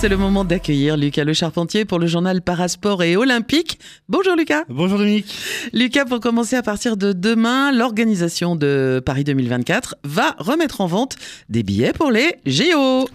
C'est le moment d'accueillir Lucas Le Charpentier pour le journal Parasport et Olympique. Bonjour Lucas. Bonjour Dominique. Lucas, pour commencer à partir de demain, l'organisation de Paris 2024 va remettre en vente des billets pour les JO.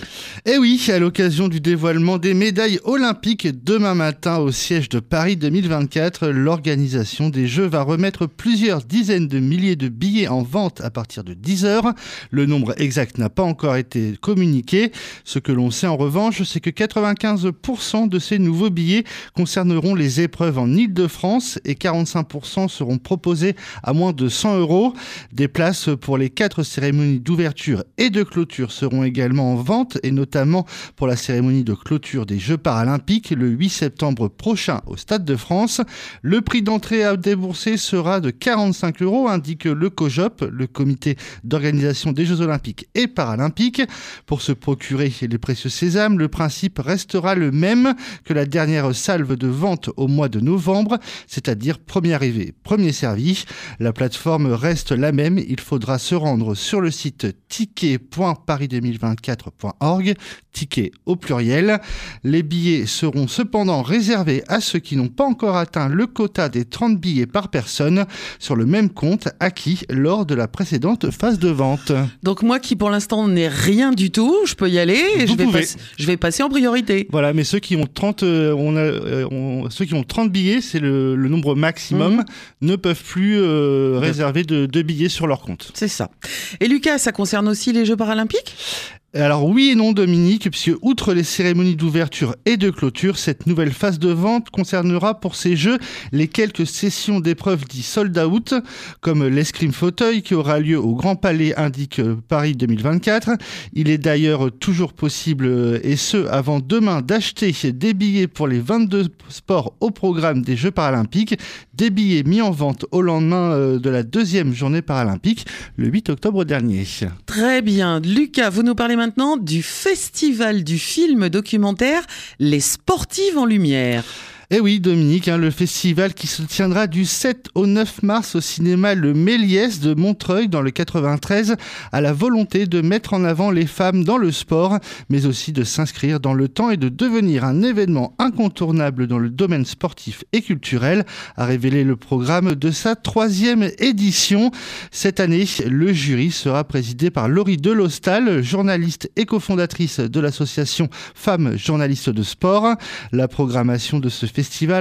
Eh oui, à l'occasion du dévoilement des médailles olympiques demain matin au siège de Paris 2024, l'organisation des Jeux va remettre plusieurs dizaines de milliers de billets en vente à partir de 10 heures. Le nombre exact n'a pas encore été communiqué. Ce que l'on sait en revanche, c'est que 95% de ces nouveaux billets concerneront les épreuves en Ile-de-France et 45% seront proposés à moins de 100 euros. Des places pour les quatre cérémonies d'ouverture et de clôture seront également en vente et notamment pour la cérémonie de clôture des Jeux paralympiques le 8 septembre prochain au Stade de France. Le prix d'entrée à débourser sera de 45 euros, indique le COJOP, le comité d'organisation des Jeux olympiques et paralympiques. Pour se procurer les précieux sésames, le principe restera le même que la dernière salve de vente au mois de novembre, c'est-à-dire premier arrivé, premier servi. La plateforme reste la même, il faudra se rendre sur le site ticket.paris2024.org, ticket au pluriel. Les billets seront cependant réservés à ceux qui n'ont pas encore atteint le quota des 30 billets par personne sur le même compte acquis lors de la précédente phase de vente. Donc moi qui pour l'instant n'ai rien du tout, je peux y aller et je vais, je vais passer en priorité. Voilà, mais ceux qui ont 30, euh, on a, euh, ceux qui ont 30 billets, c'est le, nombre maximum, mhm. ne peuvent plus euh, réserver de, de billets sur leur compte. C'est ça. Et Lucas, ça concerne aussi les Jeux paralympiques? Alors oui et non Dominique, puisque outre les cérémonies d'ouverture et de clôture, cette nouvelle phase de vente concernera pour ces jeux les quelques sessions d'épreuves dits sold out, comme l'escrime fauteuil qui aura lieu au Grand Palais, indique Paris 2024. Il est d'ailleurs toujours possible, et ce avant demain, d'acheter des billets pour les 22 sports au programme des Jeux paralympiques, des billets mis en vente au lendemain euh, de la deuxième journée paralympique, le 8 octobre dernier. Très bien. Lucas, vous nous parlez maintenant maintenant du Festival du film documentaire Les Sportives en Lumière. Eh oui, Dominique, hein, le festival qui se tiendra du 7 au 9 mars au cinéma Le Méliès de Montreuil dans le 93 a la volonté de mettre en avant les femmes dans le sport, mais aussi de s'inscrire dans le temps et de devenir un événement incontournable dans le domaine sportif et culturel, a révélé le programme de sa troisième édition. Cette année, le jury sera présidé par Laurie Delostal, journaliste et cofondatrice de l'association Femmes journalistes de sport. La programmation de ce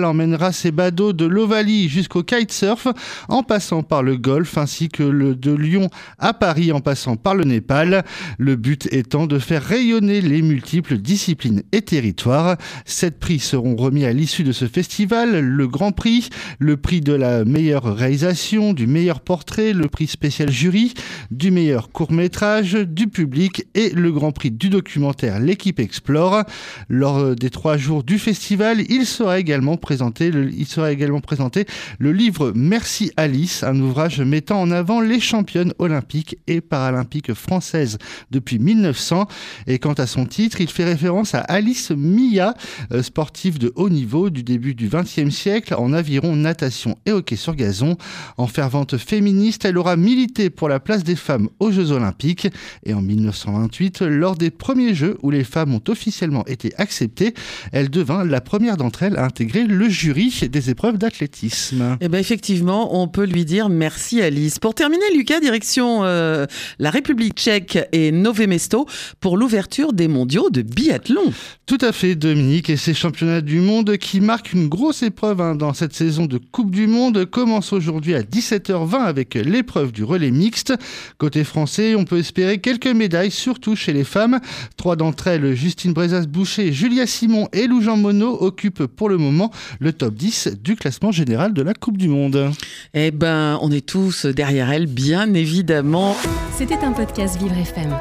emmènera ses badauds de l'Ovalie jusqu'au kitesurf, en passant par le golf, ainsi que le de Lyon à Paris, en passant par le Népal. Le but étant de faire rayonner les multiples disciplines et territoires. Sept prix seront remis à l'issue de ce festival. Le Grand Prix, le prix de la meilleure réalisation, du meilleur portrait, le prix spécial jury, du meilleur court métrage, du public et le Grand Prix du documentaire L'équipe Explore. Lors des trois jours du festival, il sera également présenté, il sera également présenté le livre Merci Alice, un ouvrage mettant en avant les championnes olympiques et paralympiques françaises depuis 1900. Et quant à son titre, il fait référence à Alice Mia, euh, sportive de haut niveau du début du XXe siècle en aviron, natation et hockey sur gazon. En fervente féministe, elle aura milité pour la place des femmes aux Jeux olympiques. Et en 1928, lors des premiers Jeux où les femmes ont officiellement été acceptées, elle devint la première d'entre elles à intégrer le jury des épreuves d'athlétisme. Eh bien effectivement, on peut lui dire merci Alice. Pour terminer, Lucas, direction euh, la République tchèque et Nové Mesto pour l'ouverture des mondiaux de biathlon. Tout à fait, Dominique, et ces championnats du monde qui marquent une grosse épreuve hein, dans cette saison de Coupe du Monde commencent aujourd'hui à 17h20 avec l'épreuve du relais mixte. Côté français, on peut espérer quelques médailles, surtout chez les femmes. Trois d'entre elles, Justine Brezas-Boucher, Julia Simon et Lou Jean Monod, occupent pour le moment le top 10 du classement général de la Coupe du Monde. Eh ben, on est tous derrière elle, bien évidemment. C'était un podcast Vivre FM.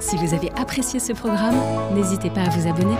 Si vous avez apprécié ce programme, n'hésitez pas à vous abonner.